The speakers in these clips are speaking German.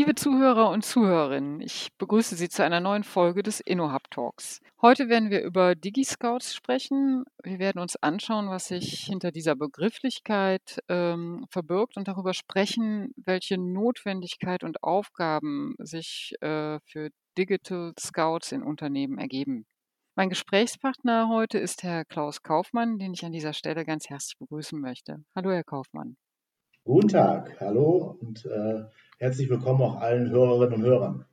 Liebe Zuhörer und Zuhörerinnen, ich begrüße Sie zu einer neuen Folge des InnoHub Talks. Heute werden wir über DigiScouts sprechen. Wir werden uns anschauen, was sich hinter dieser Begrifflichkeit ähm, verbirgt und darüber sprechen, welche Notwendigkeit und Aufgaben sich äh, für Digital Scouts in Unternehmen ergeben. Mein Gesprächspartner heute ist Herr Klaus Kaufmann, den ich an dieser Stelle ganz herzlich begrüßen möchte. Hallo, Herr Kaufmann. Guten Tag, hallo und äh, Herzlich willkommen auch allen Hörerinnen und Hörern.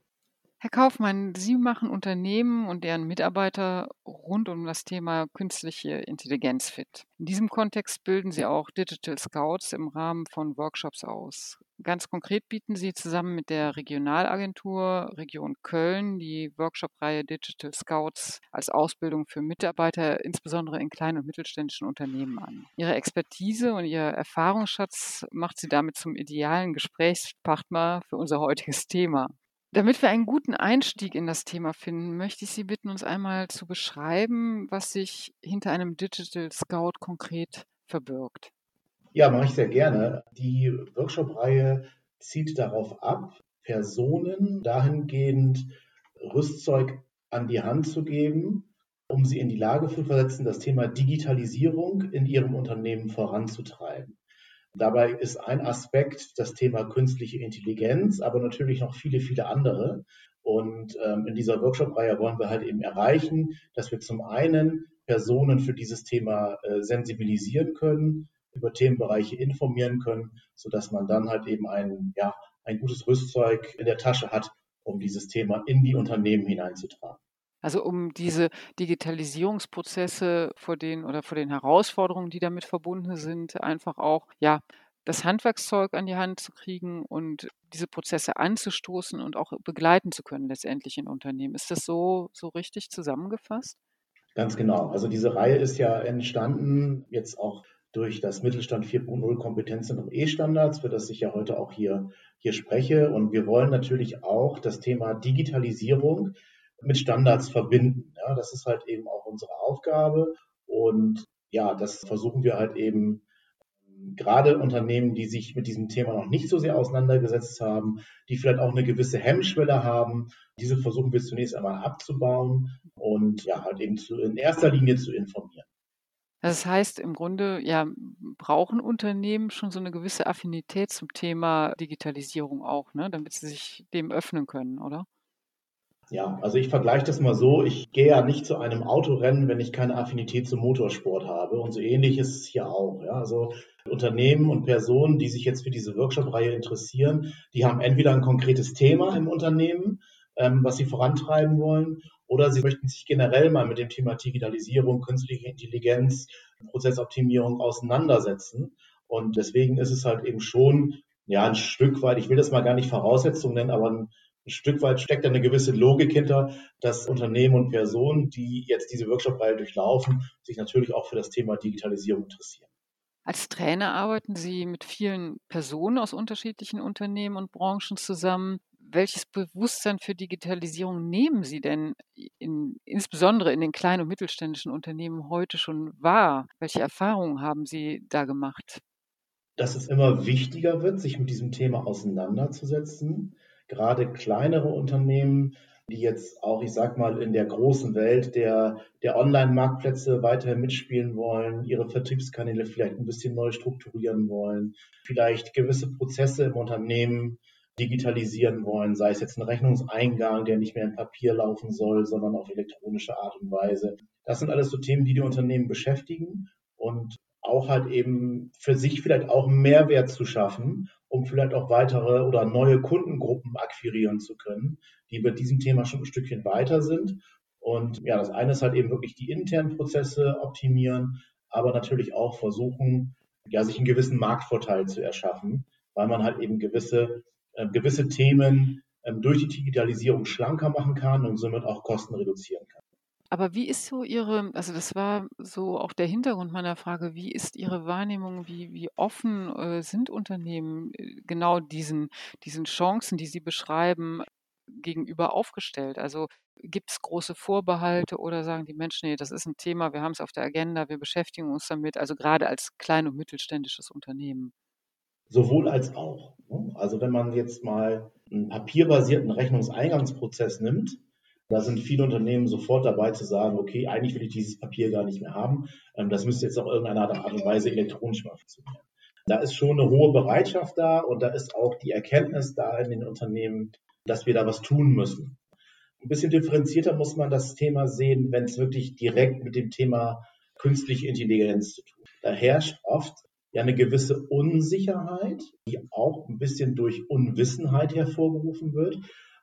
Herr Kaufmann, Sie machen Unternehmen und deren Mitarbeiter rund um das Thema künstliche Intelligenz fit. In diesem Kontext bilden Sie auch Digital Scouts im Rahmen von Workshops aus. Ganz konkret bieten Sie zusammen mit der Regionalagentur Region Köln die Workshop-Reihe Digital Scouts als Ausbildung für Mitarbeiter, insbesondere in kleinen und mittelständischen Unternehmen an. Ihre Expertise und Ihr Erfahrungsschatz macht Sie damit zum idealen Gesprächspartner für unser heutiges Thema. Damit wir einen guten Einstieg in das Thema finden, möchte ich Sie bitten, uns einmal zu beschreiben, was sich hinter einem Digital Scout konkret verbirgt. Ja, mache ich sehr gerne. Die Workshop-Reihe zieht darauf ab, Personen dahingehend Rüstzeug an die Hand zu geben, um sie in die Lage zu versetzen, das Thema Digitalisierung in ihrem Unternehmen voranzutreiben. Dabei ist ein Aspekt das Thema künstliche Intelligenz, aber natürlich noch viele, viele andere. Und ähm, in dieser Workshop-Reihe wollen wir halt eben erreichen, dass wir zum einen Personen für dieses Thema äh, sensibilisieren können, über Themenbereiche informieren können, sodass man dann halt eben ein, ja, ein gutes Rüstzeug in der Tasche hat, um dieses Thema in die Unternehmen hineinzutragen. Also um diese Digitalisierungsprozesse vor den oder vor den Herausforderungen, die damit verbunden sind, einfach auch ja das Handwerkszeug an die Hand zu kriegen und diese Prozesse anzustoßen und auch begleiten zu können letztendlich in Unternehmen. Ist das so, so richtig zusammengefasst? Ganz genau. Also diese Reihe ist ja entstanden jetzt auch durch das Mittelstand 4.0 Kompetenzzentrum E-Standards, für das ich ja heute auch hier, hier spreche. Und wir wollen natürlich auch das Thema Digitalisierung mit Standards verbinden. Ja, das ist halt eben auch unsere Aufgabe. Und ja, das versuchen wir halt eben gerade Unternehmen, die sich mit diesem Thema noch nicht so sehr auseinandergesetzt haben, die vielleicht auch eine gewisse Hemmschwelle haben, diese versuchen wir zunächst einmal abzubauen und ja, halt eben zu, in erster Linie zu informieren. Das heißt, im Grunde ja, brauchen Unternehmen schon so eine gewisse Affinität zum Thema Digitalisierung auch, ne, damit sie sich dem öffnen können, oder? Ja, also ich vergleiche das mal so, ich gehe ja nicht zu einem Autorennen, wenn ich keine Affinität zum Motorsport habe. Und so ähnlich ist es hier auch. Ja. Also Unternehmen und Personen, die sich jetzt für diese Workshop-Reihe interessieren, die haben entweder ein konkretes Thema im Unternehmen, ähm, was sie vorantreiben wollen, oder sie möchten sich generell mal mit dem Thema Digitalisierung, künstliche Intelligenz, Prozessoptimierung auseinandersetzen. Und deswegen ist es halt eben schon ja ein Stück weit, ich will das mal gar nicht Voraussetzung nennen, aber ein ein Stück weit steckt da eine gewisse Logik hinter, dass Unternehmen und Personen, die jetzt diese Workshop-Reihe durchlaufen, sich natürlich auch für das Thema Digitalisierung interessieren. Als Trainer arbeiten Sie mit vielen Personen aus unterschiedlichen Unternehmen und Branchen zusammen. Welches Bewusstsein für Digitalisierung nehmen Sie denn in, insbesondere in den kleinen und mittelständischen Unternehmen heute schon wahr? Welche Erfahrungen haben Sie da gemacht? Dass es immer wichtiger wird, sich mit diesem Thema auseinanderzusetzen gerade kleinere Unternehmen, die jetzt auch, ich sag mal, in der großen Welt der, der Online-Marktplätze weiterhin mitspielen wollen, ihre Vertriebskanäle vielleicht ein bisschen neu strukturieren wollen, vielleicht gewisse Prozesse im Unternehmen digitalisieren wollen, sei es jetzt ein Rechnungseingang, der nicht mehr in Papier laufen soll, sondern auf elektronische Art und Weise. Das sind alles so Themen, die die Unternehmen beschäftigen und auch halt eben für sich vielleicht auch Mehrwert zu schaffen um vielleicht auch weitere oder neue Kundengruppen akquirieren zu können, die bei diesem Thema schon ein Stückchen weiter sind. Und ja, das eine ist halt eben wirklich die internen Prozesse optimieren, aber natürlich auch versuchen, ja, sich einen gewissen Marktvorteil zu erschaffen, weil man halt eben gewisse, gewisse Themen äh, durch die Digitalisierung schlanker machen kann und somit auch Kosten reduzieren kann. Aber wie ist so Ihre also das war so auch der Hintergrund meiner Frage, wie ist Ihre Wahrnehmung, wie wie offen, äh, sind Unternehmen, äh, genau diesen diesen Chancen, die Sie beschreiben, gegenüber aufgestellt? Also, gibt es große Vorbehalte oder sagen die Menschen: „Ne, das ist ein Thema, wir haben es auf der Agenda, wir beschäftigen uns damit“, also gerade als klein und mittelständisches Unternehmen? Sowohl als auch. Also wenn man jetzt mal einen papierbasierten Rechnungseingangsprozess nimmt, da sind viele Unternehmen sofort dabei zu sagen, okay, eigentlich will ich dieses Papier gar nicht mehr haben. Ähm, das müsste jetzt auf irgendeine Art und Weise elektronisch mal funktionieren. Da ist schon eine hohe Bereitschaft da und da ist auch die Erkenntnis da in den Unternehmen, dass wir da was tun müssen. Ein bisschen differenzierter muss man das Thema sehen, wenn es wirklich direkt mit dem Thema künstliche Intelligenz zu tun. Da herrscht oft ja eine gewisse Unsicherheit, die auch ein bisschen durch Unwissenheit hervorgerufen wird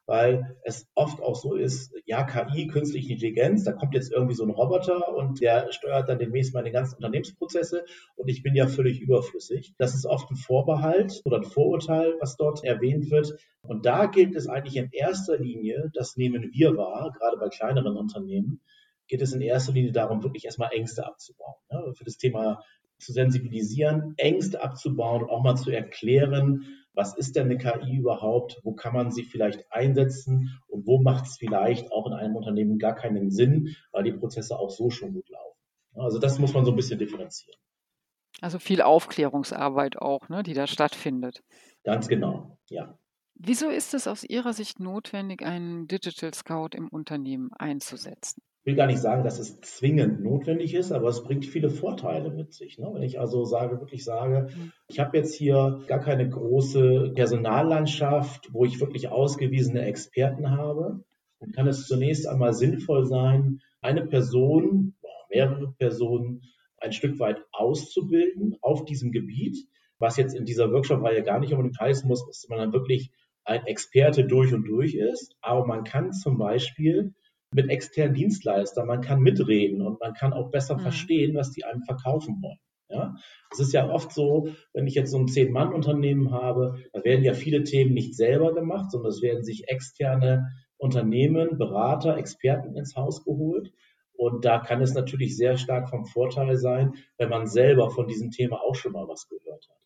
weil es oft auch so ist, ja, KI, künstliche Intelligenz, da kommt jetzt irgendwie so ein Roboter und der steuert dann demnächst meine ganzen Unternehmensprozesse und ich bin ja völlig überflüssig. Das ist oft ein Vorbehalt oder ein Vorurteil, was dort erwähnt wird. Und da gilt es eigentlich in erster Linie, das nehmen wir wahr, gerade bei kleineren Unternehmen, geht es in erster Linie darum, wirklich erstmal Ängste abzubauen. Ja, für das Thema zu sensibilisieren, Ängste abzubauen und auch mal zu erklären, was ist denn eine KI überhaupt, wo kann man sie vielleicht einsetzen und wo macht es vielleicht auch in einem Unternehmen gar keinen Sinn, weil die Prozesse auch so schon gut laufen. Also das muss man so ein bisschen differenzieren. Also viel Aufklärungsarbeit auch, ne, die da stattfindet. Ganz genau, ja. Wieso ist es aus Ihrer Sicht notwendig, einen Digital Scout im Unternehmen einzusetzen? Ich will gar nicht sagen, dass es zwingend notwendig ist, aber es bringt viele Vorteile mit sich. Ne? Wenn ich also sage, wirklich sage, mhm. ich habe jetzt hier gar keine große Personallandschaft, wo ich wirklich ausgewiesene Experten habe, dann kann es zunächst einmal sinnvoll sein, eine Person, mehrere Personen ein Stück weit auszubilden auf diesem Gebiet, was jetzt in dieser Workshop-Reihe gar nicht unbedingt heißen muss, dass man dann wirklich ein Experte durch und durch ist, aber man kann zum Beispiel mit externen Dienstleistern. Man kann mitreden und man kann auch besser mhm. verstehen, was die einem verkaufen wollen. Ja, es ist ja oft so, wenn ich jetzt so ein Zehn-Mann-Unternehmen habe, da werden ja viele Themen nicht selber gemacht, sondern es werden sich externe Unternehmen, Berater, Experten ins Haus geholt. Und da kann es natürlich sehr stark vom Vorteil sein, wenn man selber von diesem Thema auch schon mal was gehört hat.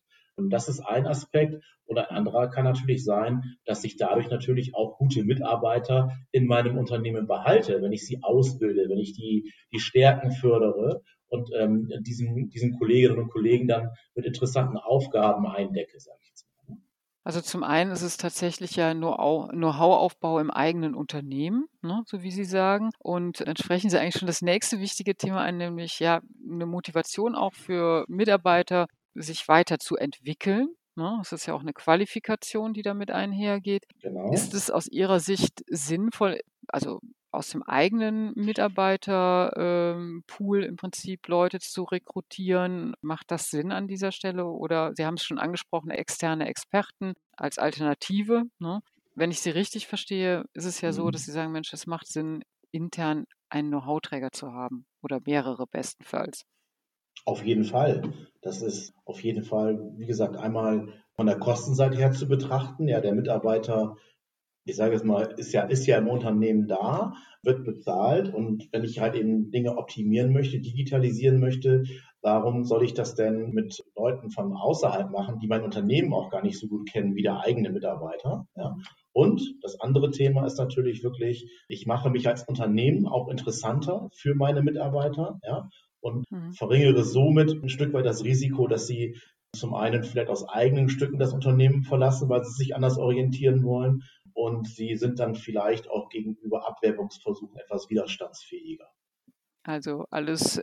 Das ist ein Aspekt. Und ein anderer kann natürlich sein, dass ich dadurch natürlich auch gute Mitarbeiter in meinem Unternehmen behalte, wenn ich sie ausbilde, wenn ich die, die Stärken fördere und ähm, diesen, diesen Kolleginnen und Kollegen dann mit interessanten Aufgaben eindecke, sage ich jetzt mal. Ne? Also zum einen ist es tatsächlich ja Know-how-Aufbau im eigenen Unternehmen, ne, so wie Sie sagen. Und dann sprechen Sie eigentlich schon das nächste wichtige Thema an, nämlich ja eine Motivation auch für Mitarbeiter, sich weiter zu entwickeln. Ne? Es ist ja auch eine Qualifikation, die damit einhergeht. Genau. Ist es aus Ihrer Sicht sinnvoll, also aus dem eigenen Mitarbeiterpool im Prinzip Leute zu rekrutieren? Macht das Sinn an dieser Stelle? Oder Sie haben es schon angesprochen, externe Experten als Alternative. Ne? Wenn ich Sie richtig verstehe, ist es ja so, dass mhm. Sie sagen, Mensch, es macht Sinn, intern einen Know-how-Träger zu haben oder mehrere bestenfalls. Auf jeden Fall. Das ist auf jeden Fall, wie gesagt, einmal von der Kostenseite her zu betrachten. Ja, der Mitarbeiter, ich sage es mal, ist ja, ist ja im Unternehmen da, wird bezahlt und wenn ich halt eben Dinge optimieren möchte, digitalisieren möchte, warum soll ich das denn mit Leuten von außerhalb machen, die mein Unternehmen auch gar nicht so gut kennen wie der eigene Mitarbeiter? Ja. Und das andere Thema ist natürlich wirklich, ich mache mich als Unternehmen auch interessanter für meine Mitarbeiter. Ja und mhm. verringere somit ein Stück weit das Risiko, dass sie zum einen vielleicht aus eigenen Stücken das Unternehmen verlassen, weil sie sich anders orientieren wollen und sie sind dann vielleicht auch gegenüber Abwerbungsversuchen etwas widerstandsfähiger. Also alles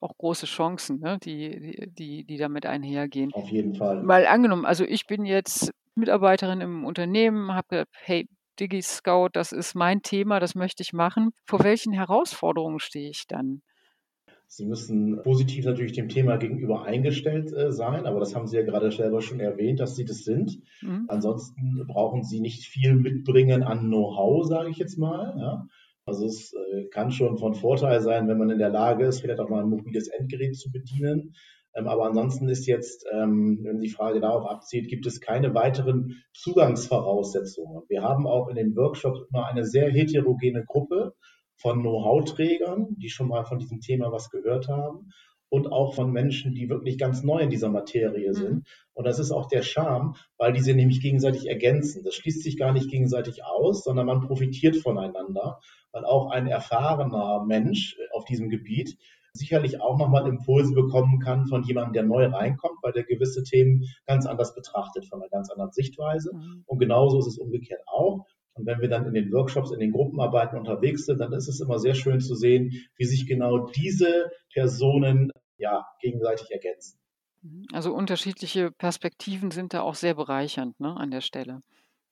auch große Chancen, ne, die, die, die damit einhergehen. Auf jeden Fall. Mal angenommen, also ich bin jetzt Mitarbeiterin im Unternehmen, habe gesagt, hey, DigiScout, das ist mein Thema, das möchte ich machen. Vor welchen Herausforderungen stehe ich dann? Sie müssen positiv natürlich dem Thema gegenüber eingestellt äh, sein, aber das haben Sie ja gerade selber schon erwähnt, dass Sie das sind. Mhm. Ansonsten brauchen Sie nicht viel mitbringen an Know-how, sage ich jetzt mal. Ja. Also es äh, kann schon von Vorteil sein, wenn man in der Lage ist, vielleicht auch mal ein mobiles Endgerät zu bedienen. Ähm, aber ansonsten ist jetzt, ähm, wenn die Frage darauf abzielt, gibt es keine weiteren Zugangsvoraussetzungen. Wir haben auch in den Workshops immer eine sehr heterogene Gruppe von Know-how-Trägern, die schon mal von diesem Thema was gehört haben und auch von Menschen, die wirklich ganz neu in dieser Materie sind. Mhm. Und das ist auch der Charme, weil diese nämlich gegenseitig ergänzen. Das schließt sich gar nicht gegenseitig aus, sondern man profitiert voneinander, weil auch ein erfahrener Mensch auf diesem Gebiet sicherlich auch nochmal Impulse bekommen kann von jemandem, der neu reinkommt, weil der gewisse Themen ganz anders betrachtet, von einer ganz anderen Sichtweise. Mhm. Und genauso ist es umgekehrt auch. Und wenn wir dann in den Workshops, in den Gruppenarbeiten unterwegs sind, dann ist es immer sehr schön zu sehen, wie sich genau diese Personen ja gegenseitig ergänzen. Also unterschiedliche Perspektiven sind da auch sehr bereichernd ne, an der Stelle.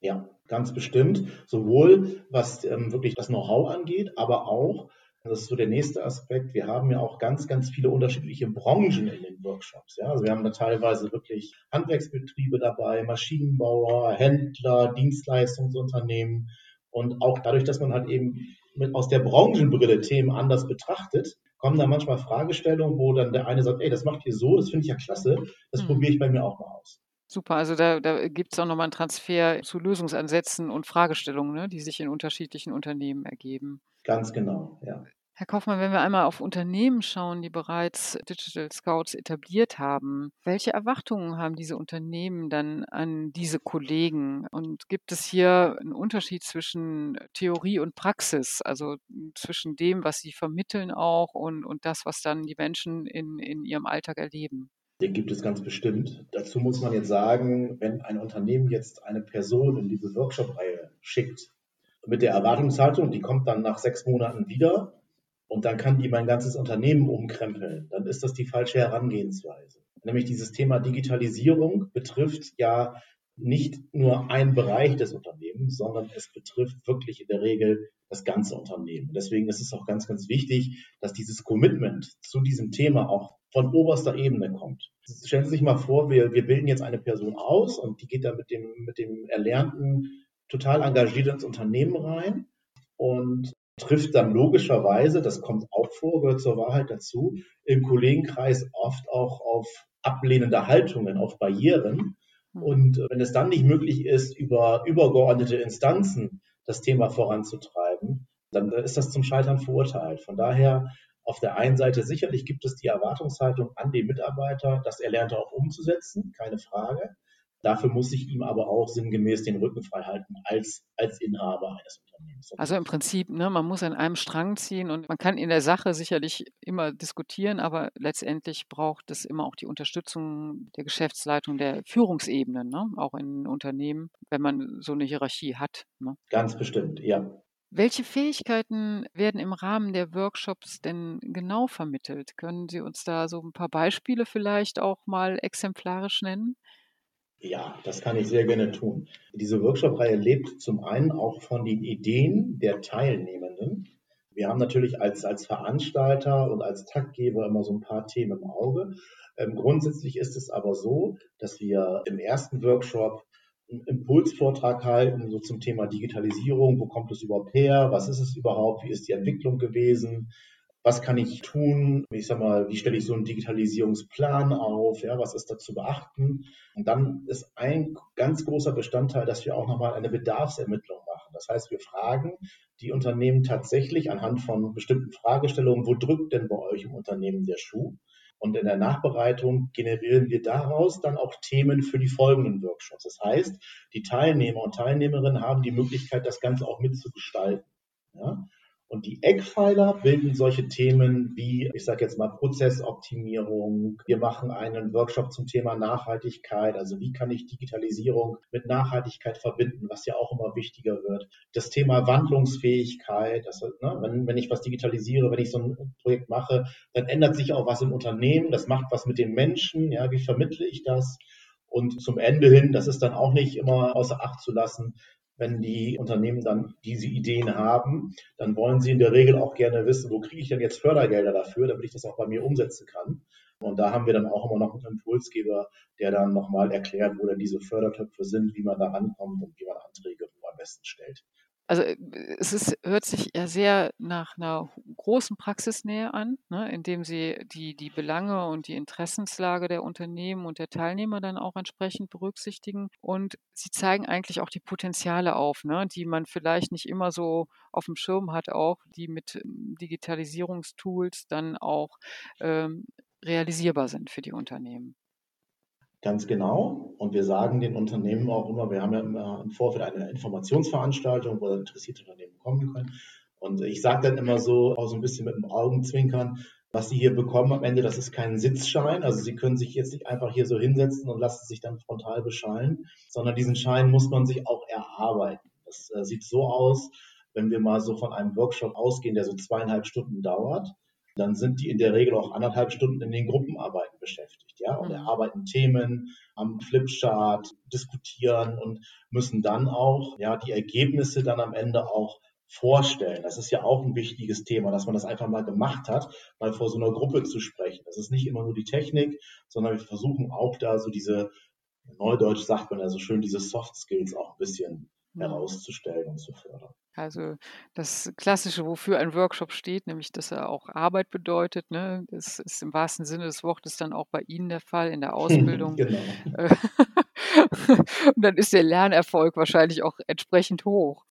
Ja, ganz bestimmt. Sowohl was ähm, wirklich das Know-how angeht, aber auch das ist so der nächste Aspekt. Wir haben ja auch ganz, ganz viele unterschiedliche Branchen in den Workshops. Ja? Also wir haben da teilweise wirklich Handwerksbetriebe dabei, Maschinenbauer, Händler, Dienstleistungsunternehmen. Und auch dadurch, dass man halt eben mit, aus der Branchenbrille Themen anders betrachtet, kommen da manchmal Fragestellungen, wo dann der eine sagt, ey, das macht ihr so, das finde ich ja klasse, das mhm. probiere ich bei mir auch mal aus. Super, also da, da gibt es auch nochmal einen Transfer zu Lösungsansätzen und Fragestellungen, ne, die sich in unterschiedlichen Unternehmen ergeben. Ganz genau, ja. Herr Kaufmann, wenn wir einmal auf Unternehmen schauen, die bereits Digital Scouts etabliert haben, welche Erwartungen haben diese Unternehmen dann an diese Kollegen? Und gibt es hier einen Unterschied zwischen Theorie und Praxis, also zwischen dem, was sie vermitteln auch und, und das, was dann die Menschen in, in ihrem Alltag erleben? Den gibt es ganz bestimmt. Dazu muss man jetzt sagen, wenn ein Unternehmen jetzt eine Person in diese Workshop-Reihe schickt, mit der Erwartungshaltung, die kommt dann nach sechs Monaten wieder, und dann kann die mein ganzes Unternehmen umkrempeln, dann ist das die falsche Herangehensweise. Nämlich dieses Thema Digitalisierung betrifft ja nicht nur einen Bereich des Unternehmens, sondern es betrifft wirklich in der Regel das ganze Unternehmen. Deswegen ist es auch ganz, ganz wichtig, dass dieses Commitment zu diesem Thema auch von oberster Ebene kommt. Stellen Sie sich mal vor, wir, wir bilden jetzt eine Person aus und die geht da mit dem, mit dem Erlernten total engagiert ins Unternehmen rein und trifft dann logischerweise, das kommt auch vor, gehört zur Wahrheit dazu, im Kollegenkreis oft auch auf ablehnende Haltungen, auf Barrieren. Hm. Und wenn es dann nicht möglich ist, über übergeordnete Instanzen das Thema voranzutreiben, dann ist das zum Scheitern verurteilt. Von daher auf der einen Seite sicherlich gibt es die Erwartungshaltung an den Mitarbeiter, das Erlernte auch umzusetzen, keine Frage. Dafür muss ich ihm aber auch sinngemäß den Rücken frei halten als, als Inhaber eines Unternehmens. Also im Prinzip, ne, man muss an einem Strang ziehen und man kann in der Sache sicherlich immer diskutieren, aber letztendlich braucht es immer auch die Unterstützung der Geschäftsleitung, der Führungsebene, ne, auch in Unternehmen, wenn man so eine Hierarchie hat. Ne. Ganz bestimmt, ja. Welche Fähigkeiten werden im Rahmen der Workshops denn genau vermittelt? Können Sie uns da so ein paar Beispiele vielleicht auch mal exemplarisch nennen? Ja, das kann ich sehr gerne tun. Diese Workshop-Reihe lebt zum einen auch von den Ideen der Teilnehmenden. Wir haben natürlich als, als Veranstalter und als Taktgeber immer so ein paar Themen im Auge. Ähm, grundsätzlich ist es aber so, dass wir im ersten Workshop einen Impulsvortrag halten, so zum Thema Digitalisierung. Wo kommt es überhaupt her? Was ist es überhaupt? Wie ist die Entwicklung gewesen? Was kann ich tun? Ich sag mal, wie stelle ich so einen Digitalisierungsplan auf? Ja, was ist da zu beachten? Und dann ist ein ganz großer Bestandteil, dass wir auch nochmal eine Bedarfsermittlung machen. Das heißt, wir fragen die Unternehmen tatsächlich anhand von bestimmten Fragestellungen, wo drückt denn bei euch im Unternehmen der Schuh? Und in der Nachbereitung generieren wir daraus dann auch Themen für die folgenden Workshops. Das heißt, die Teilnehmer und Teilnehmerinnen haben die Möglichkeit, das Ganze auch mitzugestalten. Ja? Und die Eckpfeiler bilden solche Themen wie, ich sage jetzt mal, Prozessoptimierung. Wir machen einen Workshop zum Thema Nachhaltigkeit. Also wie kann ich Digitalisierung mit Nachhaltigkeit verbinden, was ja auch immer wichtiger wird. Das Thema Wandlungsfähigkeit. Das, ne, wenn, wenn ich was digitalisiere, wenn ich so ein Projekt mache, dann ändert sich auch was im Unternehmen. Das macht was mit den Menschen. Ja, wie vermittle ich das? Und zum Ende hin, das ist dann auch nicht immer außer Acht zu lassen, wenn die Unternehmen dann diese Ideen haben, dann wollen sie in der Regel auch gerne wissen, wo kriege ich denn jetzt Fördergelder dafür, damit ich das auch bei mir umsetzen kann. Und da haben wir dann auch immer noch einen Impulsgeber, der dann nochmal erklärt, wo denn diese Fördertöpfe sind, wie man da rankommt und wie man Anträge am besten stellt. Also äh, es ist, hört sich ja sehr nach einer großen Praxisnähe an, ne, indem Sie die, die Belange und die Interessenslage der Unternehmen und der Teilnehmer dann auch entsprechend berücksichtigen. Und Sie zeigen eigentlich auch die Potenziale auf, ne, die man vielleicht nicht immer so auf dem Schirm hat, auch die mit ähm, Digitalisierungstools dann auch ähm, realisierbar sind für die Unternehmen. Ganz genau. Und wir sagen den Unternehmen auch immer, wir haben ja immer im Vorfeld eine Informationsveranstaltung, wo interessierte Unternehmen kommen können. Und ich sage dann immer so, auch so ein bisschen mit dem Augenzwinkern, was Sie hier bekommen am Ende, das ist kein Sitzschein. Also Sie können sich jetzt nicht einfach hier so hinsetzen und lassen sich dann frontal beschallen, sondern diesen Schein muss man sich auch erarbeiten. Das äh, sieht so aus, wenn wir mal so von einem Workshop ausgehen, der so zweieinhalb Stunden dauert, dann sind die in der Regel auch anderthalb Stunden in den Gruppenarbeiten beschäftigt, ja, und mhm. erarbeiten Themen am Flipchart, diskutieren und müssen dann auch, ja, die Ergebnisse dann am Ende auch vorstellen. Das ist ja auch ein wichtiges Thema, dass man das einfach mal gemacht hat, mal vor so einer Gruppe zu sprechen. Das ist nicht immer nur die Technik, sondern wir versuchen auch da so diese, Neudeutsch sagt man ja so schön, diese Soft Skills auch ein bisschen mhm. herauszustellen und zu fördern. Also das Klassische, wofür ein Workshop steht, nämlich dass er auch Arbeit bedeutet, ne? das ist im wahrsten Sinne des Wortes dann auch bei Ihnen der Fall in der Ausbildung. genau. Und dann ist der Lernerfolg wahrscheinlich auch entsprechend hoch.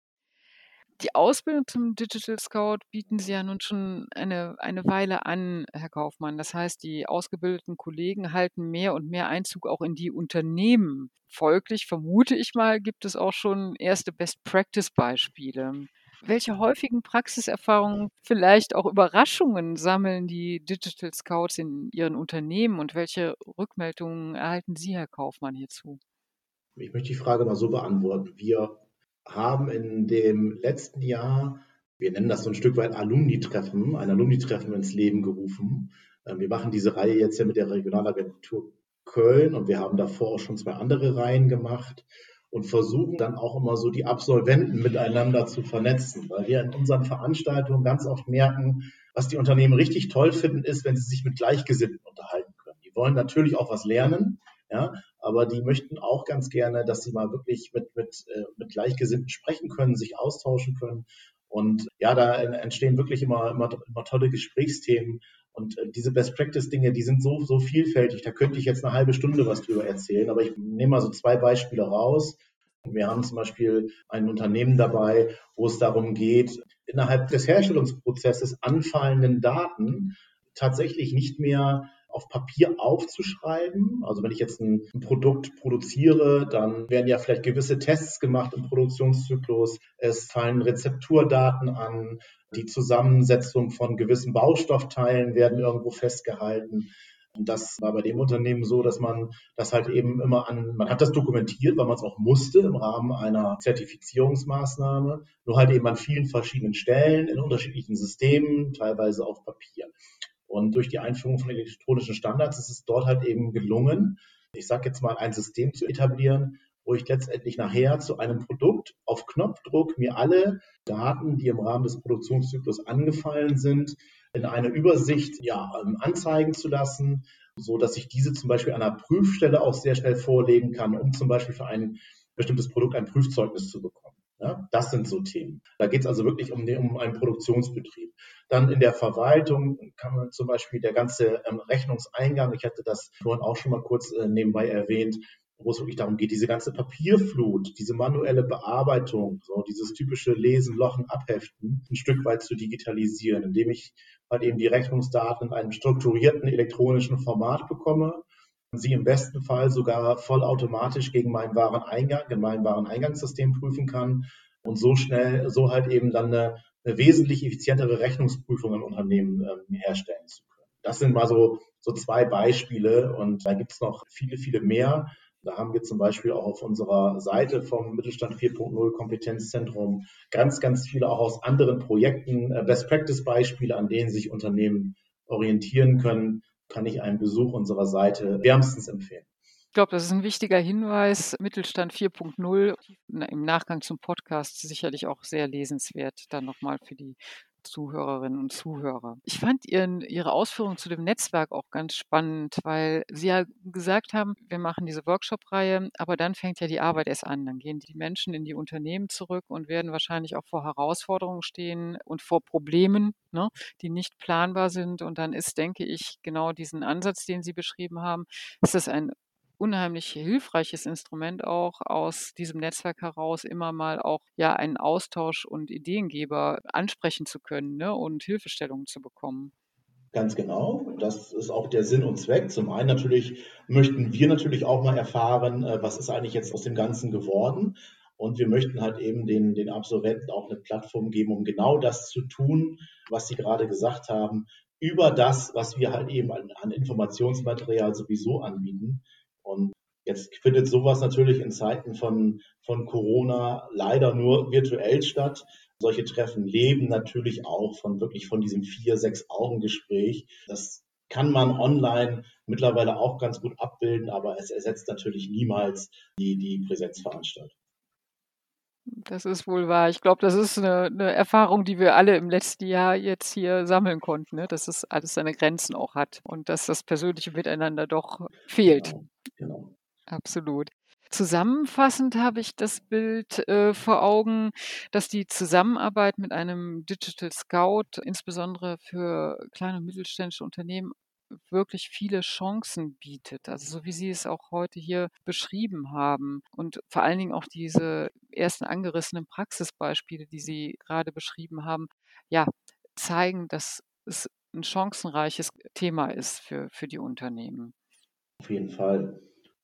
Die Ausbildung zum Digital Scout bieten Sie ja nun schon eine, eine Weile an, Herr Kaufmann. Das heißt, die ausgebildeten Kollegen halten mehr und mehr Einzug auch in die Unternehmen. Folglich vermute ich mal, gibt es auch schon erste Best-Practice-Beispiele. Welche häufigen Praxiserfahrungen, vielleicht auch Überraschungen sammeln die Digital Scouts in ihren Unternehmen und welche Rückmeldungen erhalten Sie, Herr Kaufmann, hierzu? Ich möchte die Frage mal so beantworten. Wir haben in dem letzten Jahr, wir nennen das so ein Stück weit Alumni-Treffen, ein Alumni-Treffen ins Leben gerufen. Ähm, wir machen diese Reihe jetzt ja mit der Regionalagentur Köln und wir haben davor auch schon zwei andere Reihen gemacht und versuchen dann auch immer so die Absolventen miteinander zu vernetzen, weil wir in unseren Veranstaltungen ganz oft merken, was die Unternehmen richtig toll finden, ist, wenn sie sich mit Gleichgesinnten unterhalten können. Die wollen natürlich auch was lernen, ja, aber die möchten auch ganz gerne, dass sie mal wirklich mit, mit, äh, mit Gleichgesinnten sprechen können, sich austauschen können. Und ja, da entstehen wirklich immer, immer, immer tolle Gesprächsthemen. Und äh, diese Best-Practice-Dinge, die sind so, so vielfältig. Da könnte ich jetzt eine halbe Stunde was drüber erzählen. Aber ich nehme mal so zwei Beispiele raus. Wir haben zum Beispiel ein Unternehmen dabei, wo es darum geht, innerhalb des Herstellungsprozesses anfallenden Daten tatsächlich nicht mehr auf Papier aufzuschreiben. Also wenn ich jetzt ein, ein, Produkt produziere, dann werden ja vielleicht gewisse Tests gemacht im Produktionszyklus. Es fallen Rezepturdaten an. Die Zusammensetzung von gewissen Baustoffteilen werden irgendwo festgehalten. Und das war bei dem Unternehmen so, dass man das halt eben immer an, man hat das dokumentiert, weil man es auch musste im Rahmen einer Zertifizierungsmaßnahme, nur halt eben an vielen verschiedenen Stellen in unterschiedlichen Systemen, teilweise auf Papier. Und durch die Einführung von elektronischen Standards ist es dort halt eben gelungen, ich sage jetzt mal, ein System zu etablieren, wo ich letztendlich nachher zu einem Produkt auf Knopfdruck mir alle Daten, die im Rahmen des Produktionszyklus angefallen sind, in einer Übersicht ja, ähm, anzeigen zu lassen, so dass ich diese zum Beispiel an einer Prüfstelle auch sehr schnell vorlegen kann, um zum Beispiel für ein bestimmtes Produkt ein Prüfzeugnis zu bekommen. Ja, das sind so Themen. Da geht es also wirklich um, den, um einen Produktionsbetrieb. Dann in der Verwaltung kann man zum Beispiel der ganze ähm, Rechnungseingang, ich hatte das vorhin auch schon mal kurz äh, nebenbei erwähnt, wo es wirklich darum geht, diese ganze Papierflut, diese manuelle Bearbeitung, so dieses typische Lesen, Lochen, Abheften, ein Stück weit zu digitalisieren, indem ich halt eben die Rechnungsdaten in einem strukturierten elektronischen Format bekomme sie im besten Fall sogar vollautomatisch gegen meinen Wareneingang, in meinem Wareneingangssystem prüfen kann und so schnell, so halt eben dann eine, eine wesentlich effizientere Rechnungsprüfung im Unternehmen ähm, herstellen zu können. Das sind mal so, so zwei Beispiele und da gibt es noch viele, viele mehr. Da haben wir zum Beispiel auch auf unserer Seite vom Mittelstand 4.0 Kompetenzzentrum ganz, ganz viele auch aus anderen Projekten äh, Best Practice Beispiele, an denen sich Unternehmen orientieren können, kann ich einen Besuch unserer Seite wärmstens empfehlen. Ich glaube, das ist ein wichtiger Hinweis. Mittelstand 4.0 im Nachgang zum Podcast sicherlich auch sehr lesenswert, dann nochmal für die Zuhörerinnen und Zuhörer. Ich fand Ihren, Ihre Ausführungen zu dem Netzwerk auch ganz spannend, weil Sie ja gesagt haben, wir machen diese Workshop-Reihe, aber dann fängt ja die Arbeit erst an. Dann gehen die Menschen in die Unternehmen zurück und werden wahrscheinlich auch vor Herausforderungen stehen und vor Problemen, ne, die nicht planbar sind. Und dann ist, denke ich, genau diesen Ansatz, den Sie beschrieben haben, ist das ein unheimlich hilfreiches Instrument auch aus diesem Netzwerk heraus immer mal auch ja einen Austausch und Ideengeber ansprechen zu können ne, und Hilfestellungen zu bekommen. Ganz genau. Das ist auch der Sinn und Zweck. Zum einen natürlich möchten wir natürlich auch mal erfahren, äh, was ist eigentlich jetzt aus dem Ganzen geworden. Und wir möchten halt eben den, den Absolventen auch eine Plattform geben, um genau das zu tun, was Sie gerade gesagt haben, über das, was wir halt eben an, an Informationsmaterial sowieso anbieten. Und jetzt findet sowas natürlich in Zeiten von, von Corona leider nur virtuell statt. Solche Treffen leben natürlich auch von wirklich von diesem vier, sechs Augen Gespräch. Das kann man online mittlerweile auch ganz gut abbilden, aber es ersetzt natürlich niemals die, die Präsenzveranstaltung. Das ist wohl wahr. Ich glaube, das ist eine, eine, Erfahrung, die wir alle im letzten Jahr jetzt hier sammeln konnten, ne? dass es alles seine Grenzen auch hat und dass das persönliche Miteinander doch fehlt. Genau, genau. Absolut. Zusammenfassend habe ich das Bild äh, vor Augen, dass die Zusammenarbeit mit einem Digital Scout insbesondere für kleine und mittelständische Unternehmen wirklich viele Chancen bietet. Also so wie Sie es auch heute hier beschrieben haben und vor allen Dingen auch diese ersten angerissenen Praxisbeispiele, die Sie gerade beschrieben haben, ja, zeigen, dass es ein chancenreiches Thema ist für, für die Unternehmen. Auf jeden Fall.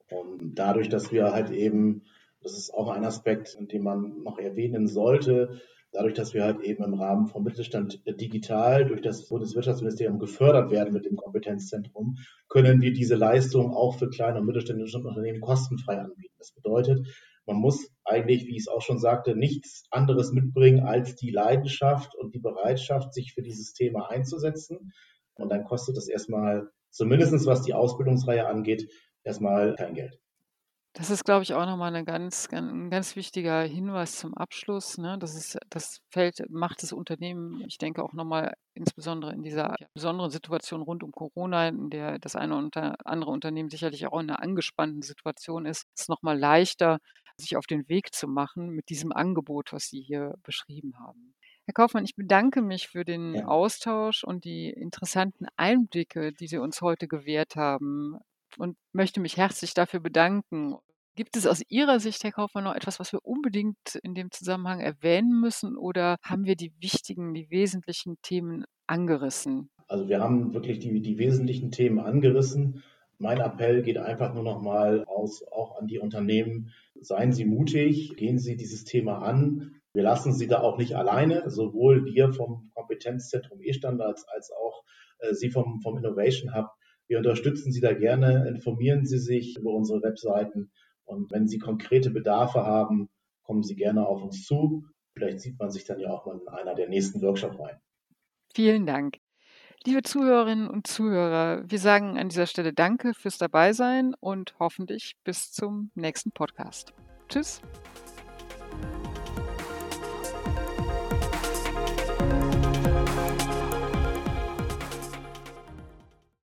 Und dadurch, dass wir halt eben, das ist auch ein Aspekt, den man noch erwähnen sollte, dadurch, dass wir halt eben im Rahmen vom Mittelstand digital durch das Bundeswirtschaftsministerium gefördert werden mit dem Kompetenzzentrum, können wir diese Leistung auch für kleine und mittelständische Unternehmen kostenfrei anbieten. Das bedeutet, man muss eigentlich, wie ich es auch schon sagte, nichts anderes mitbringen als die Leidenschaft und die Bereitschaft, sich für dieses Thema einzusetzen. Und dann kostet das erstmal, zumindest was die Ausbildungsreihe angeht, erstmal kein Geld. Das ist, glaube ich, auch nochmal eine ganz, ganz, ein ganz wichtiger Hinweis zum Abschluss. Ne? Das, ist, das Feld macht das Unternehmen, ich denke auch nochmal insbesondere in dieser besonderen Situation rund um Corona, in der das eine oder andere Unternehmen sicherlich auch in einer angespannten Situation ist, ist nochmal leichter, sich auf den Weg zu machen mit diesem Angebot, was Sie hier beschrieben haben. Herr Kaufmann, ich bedanke mich für den ja. Austausch und die interessanten Einblicke, die Sie uns heute gewährt haben und möchte mich herzlich dafür bedanken. Gibt es aus Ihrer Sicht, Herr Kaufmann, noch etwas, was wir unbedingt in dem Zusammenhang erwähnen müssen oder haben wir die wichtigen, die wesentlichen Themen angerissen? Also wir haben wirklich die, die wesentlichen Themen angerissen. Mein Appell geht einfach nur noch mal aus, auch an die Unternehmen. Seien Sie mutig, gehen Sie dieses Thema an. Wir lassen Sie da auch nicht alleine, sowohl wir vom Kompetenzzentrum E-Standards als auch äh, Sie vom, vom Innovation Hub wir unterstützen Sie da gerne, informieren Sie sich über unsere Webseiten und wenn Sie konkrete Bedarfe haben, kommen Sie gerne auf uns zu. Vielleicht sieht man sich dann ja auch mal in einer der nächsten Workshops rein. Vielen Dank. Liebe Zuhörerinnen und Zuhörer, wir sagen an dieser Stelle Danke fürs Dabeisein und hoffentlich bis zum nächsten Podcast. Tschüss.